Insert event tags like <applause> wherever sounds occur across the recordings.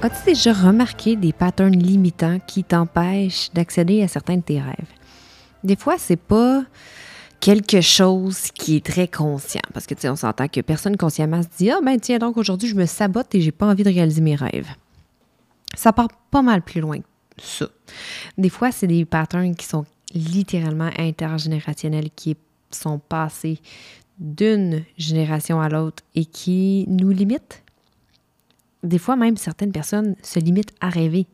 As-tu déjà remarqué des patterns limitants qui t'empêchent d'accéder à certains de tes rêves? Des fois, c'est pas quelque chose qui est très conscient. Parce que, tu sais, on s'entend que personne consciemment se dit Ah, ben, tiens, donc aujourd'hui, je me sabote et j'ai pas envie de réaliser mes rêves. Ça part pas mal plus loin que ça. Des fois, c'est des patterns qui sont littéralement intergénérationnels, qui sont passés d'une génération à l'autre et qui nous limitent des fois même certaines personnes se limitent à rêver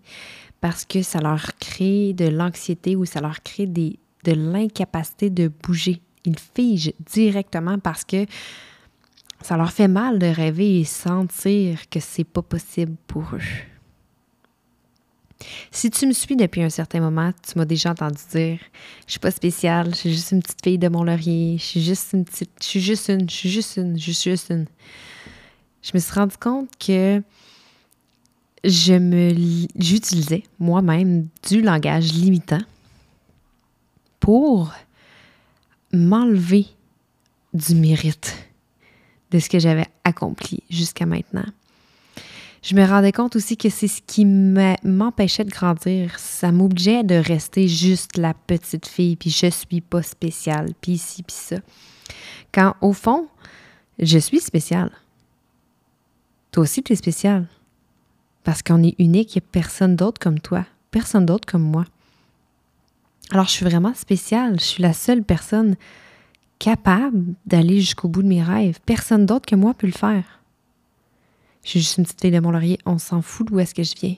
parce que ça leur crée de l'anxiété ou ça leur crée de l'incapacité de bouger. Ils figent directement parce que ça leur fait mal de rêver et sentir que c'est pas possible pour eux. Si tu me suis depuis un certain moment, tu m'as déjà entendu dire Je suis pas spéciale, je suis juste une petite fille de Mont-Laurier, je suis juste une petite, je suis juste une, je suis juste une, je suis juste une me suis rendu compte que je me j'utilisais moi-même du langage limitant pour m'enlever du mérite de ce que j'avais accompli jusqu'à maintenant. Je me rendais compte aussi que c'est ce qui m'empêchait de grandir. Ça m'obligeait de rester juste la petite fille, puis je suis pas spéciale, puis ici, puis ça. Quand au fond, je suis spéciale. Toi aussi, tu es spécial. Parce qu'on est unique, il n'y a personne d'autre comme toi, personne d'autre comme moi. Alors, je suis vraiment spéciale. Je suis la seule personne capable d'aller jusqu'au bout de mes rêves. Personne d'autre que moi peut le faire. Je suis juste une petite fille de Mont-Laurier. On s'en fout d'où est-ce que je viens.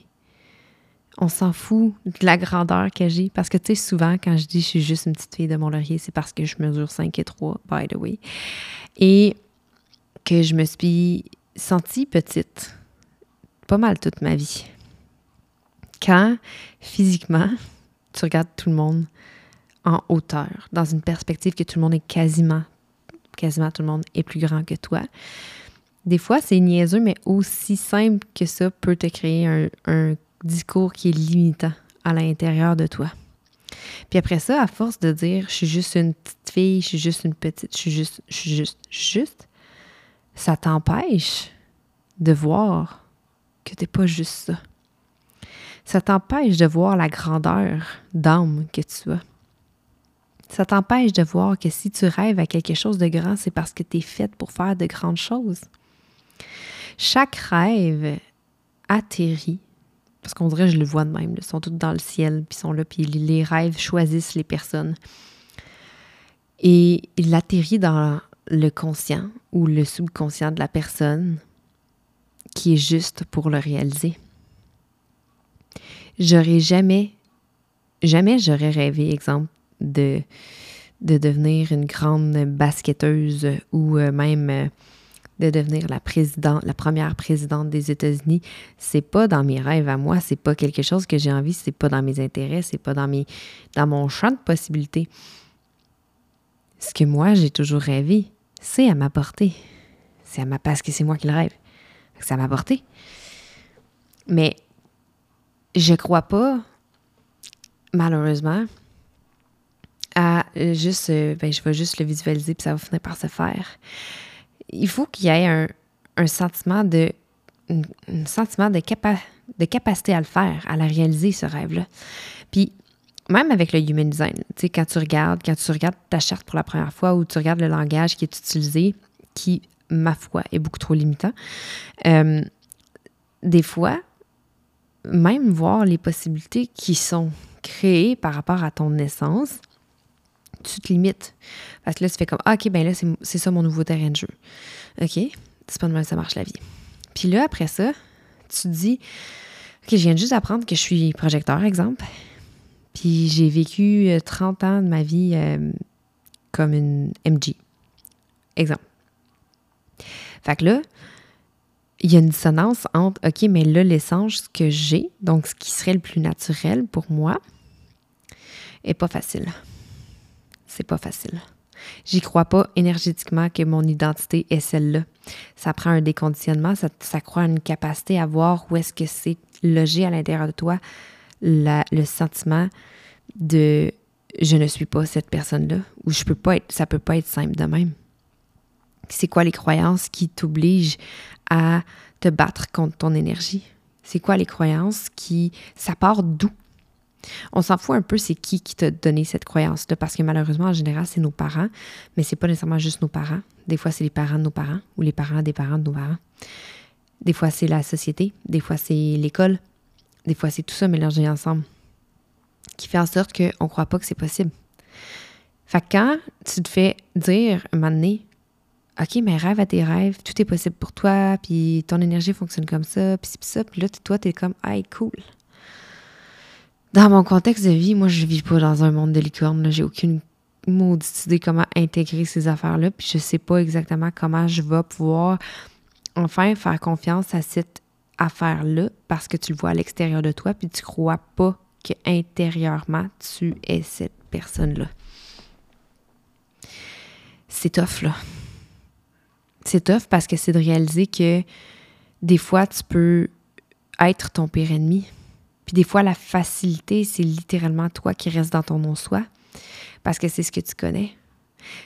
On s'en fout de la grandeur que j'ai. Parce que, tu sais, souvent, quand je dis je suis juste une petite fille de Mont-Laurier, c'est parce que je mesure 5 et 3, by the way. Et que je me suis sentie petite pas mal toute ma vie. Quand physiquement, tu regardes tout le monde en hauteur, dans une perspective que tout le monde est quasiment, quasiment tout le monde est plus grand que toi. Des fois, c'est niaiseux, mais aussi simple que ça peut te créer un, un discours qui est limitant à l'intérieur de toi. Puis après ça, à force de dire je suis juste une petite fille, je suis juste une petite, je suis juste, je suis juste, juste, ça t'empêche de voir que tu n'es pas juste ça. Ça t'empêche de voir la grandeur d'âme que tu as. Ça t'empêche de voir que si tu rêves à quelque chose de grand, c'est parce que tu es faite pour faire de grandes choses. Chaque rêve atterrit, parce qu'on dirait, je le vois de même, ils sont tous dans le ciel, puis ils sont là, puis les rêves choisissent les personnes. Et il atterrit dans le conscient ou le subconscient de la personne qui est juste pour le réaliser. J'aurais jamais, jamais j'aurais rêvé, exemple, de, de devenir une grande basketteuse ou euh, même euh, de devenir la présidente, la première présidente des États-Unis. C'est pas dans mes rêves à moi, c'est pas quelque chose que j'ai envie, c'est pas dans mes intérêts, c'est pas dans mes, dans mon champ de possibilités. Ce que moi j'ai toujours rêvé, c'est à ma portée. C'est à ma parce que c'est moi qui le rêve. Ça m'a porté. Mais je crois pas, malheureusement, à juste, euh, ben, je vais juste le visualiser puis ça va finir par se faire. Il faut qu'il y ait un, un sentiment de, un, sentiment de, de capacité à le faire, à la réaliser, ce rêve-là. Puis, même avec le human design, tu sais, quand tu regardes, quand tu regardes ta charte pour la première fois ou tu regardes le langage qui est utilisé, qui ma foi, est beaucoup trop limitant. Euh, des fois, même voir les possibilités qui sont créées par rapport à ton naissance, tu te limites. Parce que là, tu fais comme, ah, OK, ben là, c'est ça mon nouveau terrain de jeu. OK, c'est pas de mal ça marche la vie. Puis là, après ça, tu te dis, OK, je viens juste d'apprendre que je suis projecteur, exemple. Puis j'ai vécu 30 euh, ans de ma vie euh, comme une MG. Exemple. Fait que là, il y a une dissonance entre, OK, mais là, l'essence que j'ai, donc ce qui serait le plus naturel pour moi, est pas facile. C'est pas facile. J'y crois pas énergétiquement que mon identité est celle-là. Ça prend un déconditionnement, ça, ça croit une capacité à voir où est-ce que c'est logé à l'intérieur de toi le sentiment de je ne suis pas cette personne-là, ou je peux pas être, ça peut pas être simple de même. C'est quoi les croyances qui t'obligent à te battre contre ton énergie? C'est quoi les croyances qui. Ça part d'où? On s'en fout un peu, c'est qui qui t'a donné cette croyance-là, parce que malheureusement, en général, c'est nos parents, mais c'est pas nécessairement juste nos parents. Des fois, c'est les parents de nos parents ou les parents des parents de nos parents. Des fois, c'est la société, des fois, c'est l'école, des fois, c'est tout ça mélangé ensemble qui fait en sorte qu'on ne croit pas que c'est possible. Fait que quand tu te fais dire un moment donné, OK, mais rêve à tes rêves, tout est possible pour toi, puis ton énergie fonctionne comme ça, puis ça, puis là, toi, t'es comme, hey, cool. Dans mon contexte de vie, moi, je vis pas dans un monde de licorne, j'ai aucune maudite idée comment intégrer ces affaires-là, puis je sais pas exactement comment je vais pouvoir enfin faire confiance à cette affaire-là parce que tu le vois à l'extérieur de toi, puis tu crois pas qu'intérieurement, tu es cette personne-là. C'est tough, là. C'est tough parce que c'est de réaliser que des fois, tu peux être ton pire ennemi. Puis des fois, la facilité, c'est littéralement toi qui reste dans ton non-soi parce que c'est ce que tu connais.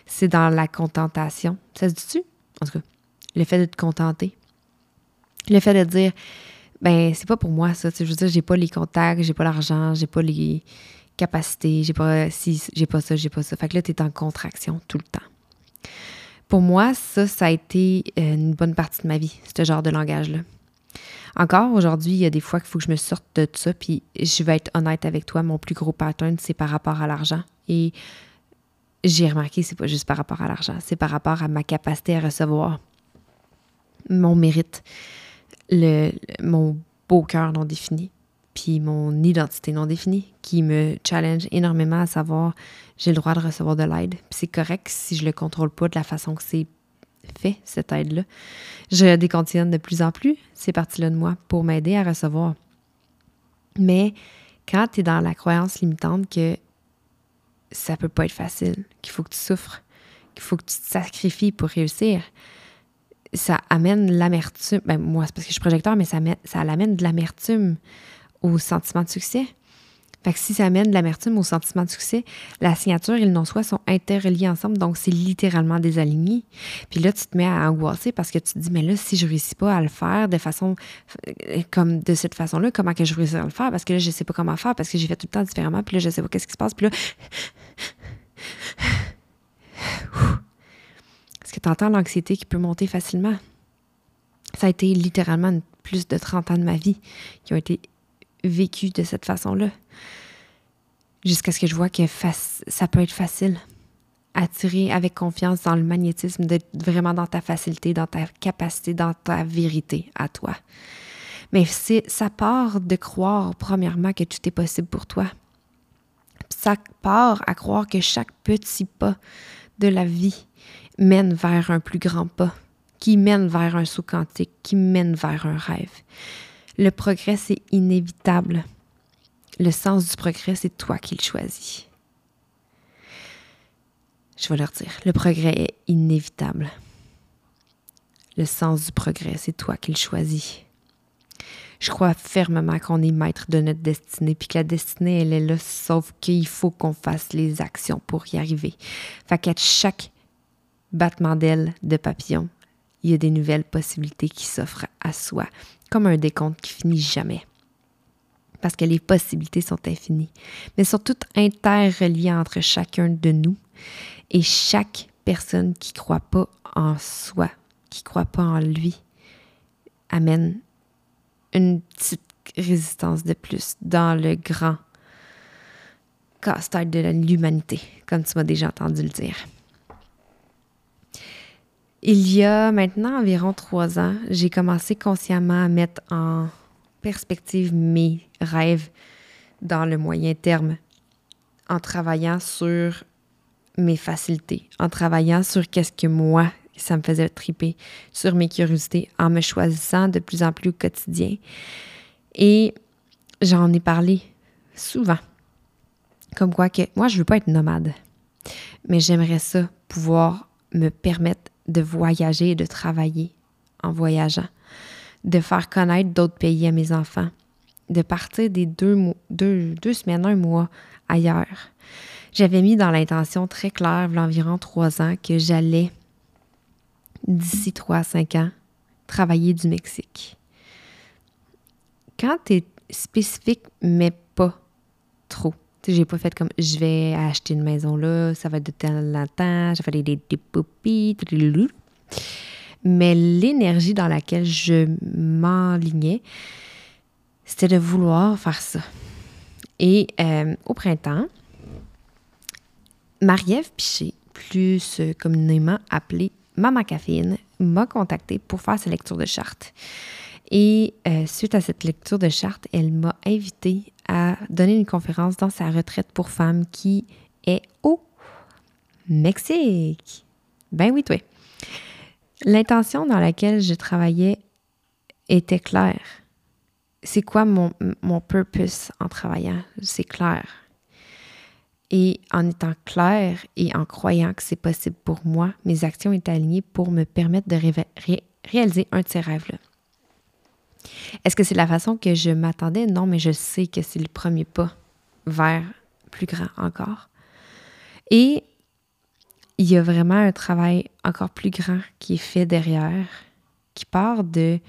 C'est dans la contentation. Ça se dit-tu? En tout cas, le fait de te contenter. Le fait de dire, ben c'est pas pour moi ça. Je veux dire, j'ai pas les contacts, j'ai pas l'argent, j'ai pas les capacités, j'ai pas si j'ai pas ça, j'ai pas ça. Fait que là, tu es en contraction tout le temps. Pour moi, ça, ça a été euh, une bonne partie de ma vie, ce genre de langage-là. Encore aujourd'hui, il y a des fois qu'il faut que je me sorte de ça, puis je vais être honnête avec toi, mon plus gros pattern, c'est par rapport à l'argent. Et j'ai remarqué, c'est pas juste par rapport à l'argent, c'est par rapport à ma capacité à recevoir mon mérite mon beau cœur non défini, puis mon identité non définie, qui me challenge énormément à savoir j'ai le droit de recevoir de l'aide. C'est correct si je le contrôle pas de la façon que c'est fait, cette aide-là. Je décontinué de plus en plus ces parties-là de moi pour m'aider à recevoir. Mais quand tu es dans la croyance limitante que ça peut pas être facile, qu'il faut que tu souffres, qu'il faut que tu te sacrifies pour réussir, ça amène l'amertume. Ben, moi, c'est parce que je suis projecteur, mais ça, ça amène de l'amertume au sentiment de succès. Fait que si ça amène de l'amertume au sentiment de succès, la signature et le non-soi sont interreliés ensemble, donc c'est littéralement désaligné. Puis là, tu te mets à angoisser parce que tu te dis, mais là, si je réussis pas à le faire de façon, euh, comme de cette façon-là, comment que je réussis à le faire? Parce que là, je sais pas comment faire, parce que j'ai fait tout le temps différemment, puis là, je sais pas qu'est-ce qui se passe, puis là, est-ce que tu entends l'anxiété qui peut monter facilement? Ça a été littéralement plus de 30 ans de ma vie qui ont été vécus de cette façon-là. Jusqu'à ce que je vois que ça peut être facile. Attirer avec confiance dans le magnétisme, d'être vraiment dans ta facilité, dans ta capacité, dans ta vérité à toi. Mais ça part de croire, premièrement, que tout est possible pour toi. Ça part à croire que chaque petit pas de la vie mène vers un plus grand pas, qui mène vers un saut quantique, qui mène vers un rêve. Le progrès, c'est inévitable. Le sens du progrès, c'est toi qui le choisis. Je vais leur dire, le progrès est inévitable. Le sens du progrès, c'est toi qui le choisis. Je crois fermement qu'on est maître de notre destinée, puis que la destinée, elle est là, sauf qu'il faut qu'on fasse les actions pour y arriver. Fait qu'à chaque battement d'ailes de papillon, il y a des nouvelles possibilités qui s'offrent à soi, comme un décompte qui finit jamais. Parce que les possibilités sont infinies, mais sont toutes interreliées entre chacun de nous et chaque personne qui ne croit pas en soi qui ne croit pas en lui amène une petite résistance de plus dans le grand casse-tête de l'humanité, comme tu m'as déjà entendu le dire. Il y a maintenant environ trois ans, j'ai commencé consciemment à mettre en perspective mes rêves dans le moyen terme, en travaillant sur mes facilités, en travaillant sur qu'est-ce que moi, ça me faisait triper, sur mes curiosités, en me choisissant de plus en plus au quotidien. Et j'en ai parlé souvent. Comme quoi que moi, je veux pas être nomade, mais j'aimerais ça pouvoir me permettre de voyager et de travailler en voyageant, de faire connaître d'autres pays à mes enfants, de partir des deux, deux, deux semaines, un mois ailleurs. J'avais mis dans l'intention très claire, il y a environ trois ans, que j'allais, d'ici trois à cinq ans, travailler du Mexique. Quand tu es spécifique, mais pas trop. J'ai pas fait comme je vais acheter une maison là, ça va être de tel temps, je vais faire des, des mais l'énergie dans laquelle je m'enlignais, c'était de vouloir faire ça. Et euh, au printemps, Marie-Ève Piché, plus euh, communément appelée Mama Caféine, m'a contactée pour faire sa lecture de charte. Et euh, suite à cette lecture de charte, elle m'a invitée à donner une conférence dans sa retraite pour femmes qui est au Mexique. Ben oui, toi. L'intention dans laquelle je travaillais était claire. C'est quoi mon, mon purpose en travaillant? C'est clair. Et en étant clair et en croyant que c'est possible pour moi, mes actions étaient alignées pour me permettre de réaliser un de ces rêves-là. Est-ce que c'est la façon que je m'attendais? Non, mais je sais que c'est le premier pas vers plus grand encore. Et il y a vraiment un travail encore plus grand qui est fait derrière, qui part de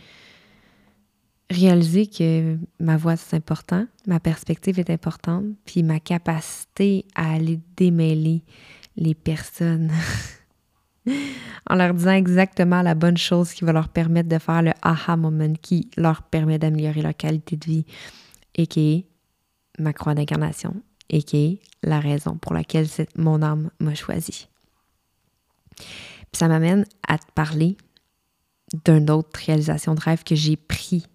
réaliser que ma voix c'est important, ma perspective est importante, puis ma capacité à aller démêler les personnes <laughs> <laughs> en leur disant exactement la bonne chose qui va leur permettre de faire le aha moment qui leur permet d'améliorer leur qualité de vie et qui est ma croix d'incarnation et qui est la raison pour laquelle mon âme m'a choisi ça m'amène à te parler d'une autre réalisation de rêve que j'ai pris.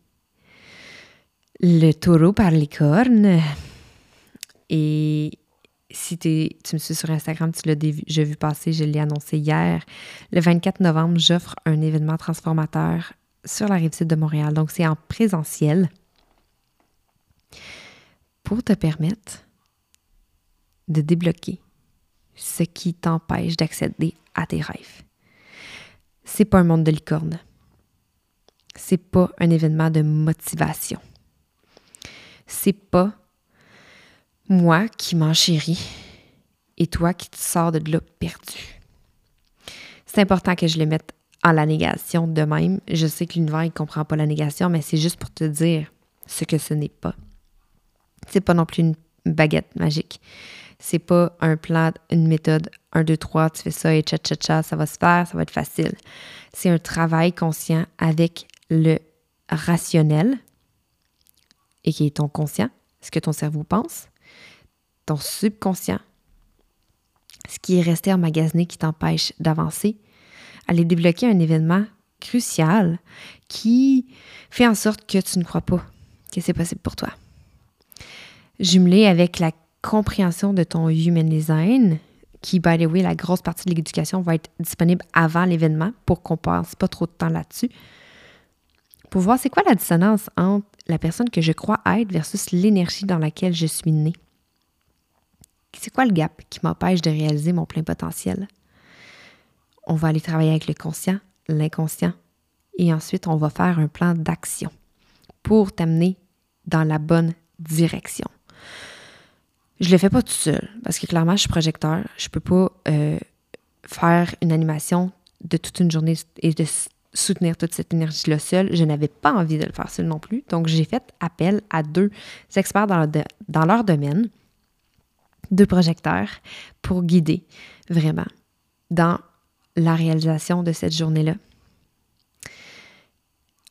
Le taureau par les cornes. Et si tu me suis sur Instagram, tu l'as vu passer, je l'ai annoncé hier. Le 24 novembre, j'offre un événement transformateur sur la rive sud de Montréal. Donc, c'est en présentiel pour te permettre de débloquer ce qui t'empêche d'accéder à tes rêves. C'est pas un monde de licorne. C'est pas un événement de motivation. C'est pas moi qui m'enchéris et toi qui te sors de là perdu. C'est important que je le mette en la négation de même. Je sais que l'univers ne comprend pas la négation, mais c'est juste pour te dire ce que ce n'est pas. C'est pas non plus une baguette magique. C'est pas un plan, une méthode 1, 2, 3, tu fais ça et tcha tcha tcha, ça va se faire, ça va être facile. C'est un travail conscient avec le rationnel et qui est ton conscient, ce que ton cerveau pense, ton subconscient, ce qui est resté emmagasiné qui t'empêche d'avancer, aller débloquer un événement crucial qui fait en sorte que tu ne crois pas que c'est possible pour toi. Jumelé avec la compréhension de ton human design, qui, by the way, la grosse partie de l'éducation va être disponible avant l'événement pour qu'on passe pas trop de temps là-dessus. Pour voir c'est quoi la dissonance entre la personne que je crois être versus l'énergie dans laquelle je suis née. C'est quoi le gap qui m'empêche de réaliser mon plein potentiel? On va aller travailler avec le conscient, l'inconscient, et ensuite on va faire un plan d'action pour t'amener dans la bonne direction. Je le fais pas tout seul parce que clairement, je suis projecteur. Je peux pas euh, faire une animation de toute une journée et de soutenir toute cette énergie-là seule. Je n'avais pas envie de le faire seul non plus. Donc, j'ai fait appel à deux experts dans leur domaine, deux projecteurs, pour guider vraiment dans la réalisation de cette journée-là.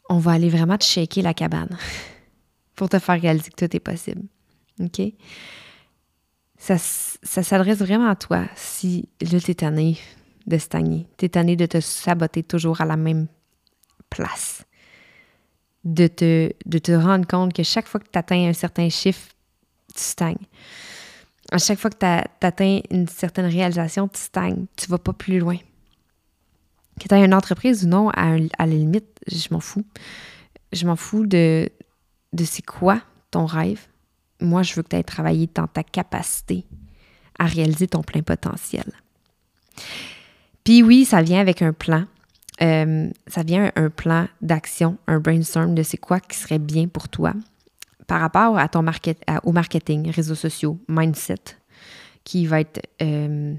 on va aller vraiment te shaker la cabane <laughs> pour te faire réaliser que tout est possible. OK? Ça, ça s'adresse vraiment à toi si là, t'es tanné de stagner. T'es tanné de te saboter toujours à la même place. De te, de te rendre compte que chaque fois que tu atteins un certain chiffre, tu stagnes. À chaque fois que tu atteins une certaine réalisation, tu stagnes. Tu vas pas plus loin. Que tu aies une entreprise ou non, à, à la limite, je m'en fous. Je m'en fous de, de c'est quoi ton rêve. Moi, je veux que tu aies travaillé dans ta capacité à réaliser ton plein potentiel. Puis oui, ça vient avec un plan. Euh, ça vient un, plan d'action, un brainstorm de c'est quoi qui serait bien pour toi par rapport à ton au marketing, réseaux sociaux, mindset, qui va être euh,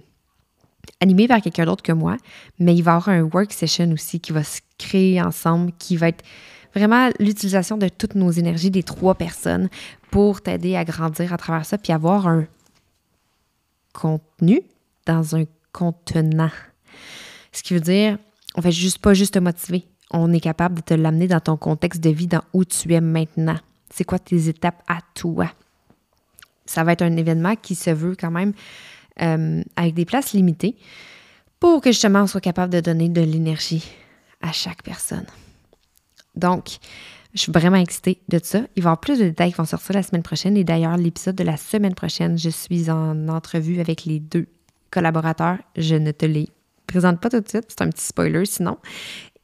animé par quelqu'un d'autre que moi, mais il va y avoir un work session aussi qui va se créer ensemble, qui va être vraiment l'utilisation de toutes nos énergies des trois personnes pour t'aider à grandir à travers ça, puis avoir un contenu dans un contenant. Ce qui veut dire, on fait juste pas juste te motiver. On est capable de te l'amener dans ton contexte de vie, dans où tu es maintenant. C'est quoi tes étapes à toi? Ça va être un événement qui se veut quand même euh, avec des places limitées pour que justement on soit capable de donner de l'énergie à chaque personne. Donc, je suis vraiment excitée de ça. Il va y avoir plus de détails qui vont sortir la semaine prochaine. Et d'ailleurs, l'épisode de la semaine prochaine, je suis en entrevue avec les deux collaborateurs. Je ne te les présente pas tout de suite, c'est un petit spoiler sinon.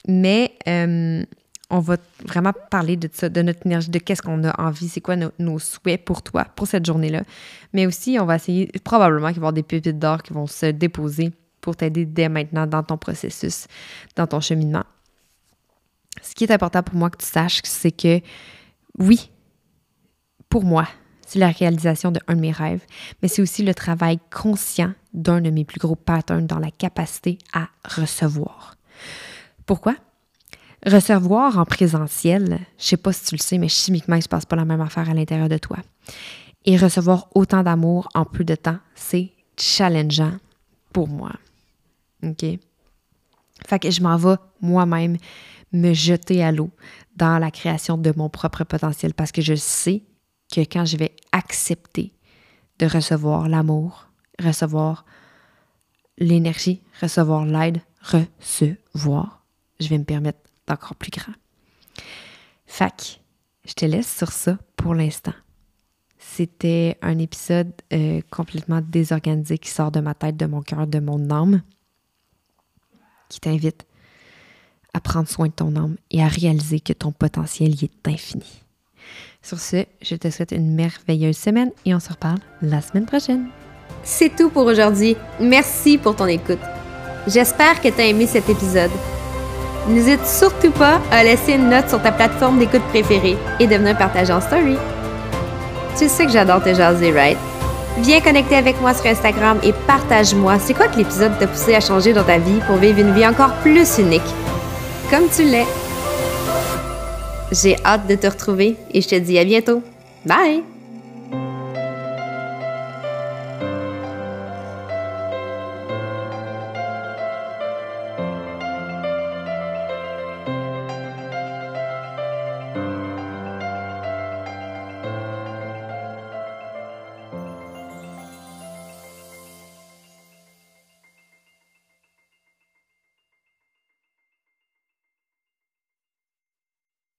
Mais euh, on va vraiment parler de ça, de notre énergie, de qu'est-ce qu'on a envie, c'est quoi nos, souhaits pour toi, pour cette journée-là. Mais aussi, on va essayer, probablement qu'il va y avoir des pépites d'or qui vont se déposer pour t'aider dès maintenant dans ton processus, dans ton cheminement. Ce qui est important pour moi que tu saches, c'est que oui, pour moi, c'est la réalisation d'un de mes rêves, mais c'est aussi le travail conscient d'un de mes plus gros patterns dans la capacité à recevoir. Pourquoi? Recevoir en présentiel, je sais pas si tu le sais, mais chimiquement, il se passe pas la même affaire à l'intérieur de toi. Et recevoir autant d'amour en peu de temps, c'est challengeant pour moi. OK? Fait que je m'en vais moi-même me jeter à l'eau dans la création de mon propre potentiel parce que je sais que quand je vais accepter de recevoir l'amour, recevoir l'énergie, recevoir l'aide, recevoir, je vais me permettre d'encore plus grand. Fac, je te laisse sur ça pour l'instant. C'était un épisode euh, complètement désorganisé qui sort de ma tête, de mon cœur, de mon âme, qui t'invite à prendre soin de ton âme et à réaliser que ton potentiel y est infini. Sur ce, je te souhaite une merveilleuse semaine et on se reparle la semaine prochaine. C'est tout pour aujourd'hui. Merci pour ton écoute. J'espère que tu as aimé cet épisode. N'hésite surtout pas à laisser une note sur ta plateforme d'écoute préférée et de venir partager en story. Tu sais que j'adore te jaser, right? Viens connecter avec moi sur Instagram et partage-moi c'est quoi que l'épisode t'a poussé à changer dans ta vie pour vivre une vie encore plus unique. Comme tu l'es. J'ai hâte de te retrouver et je te dis à bientôt. Bye!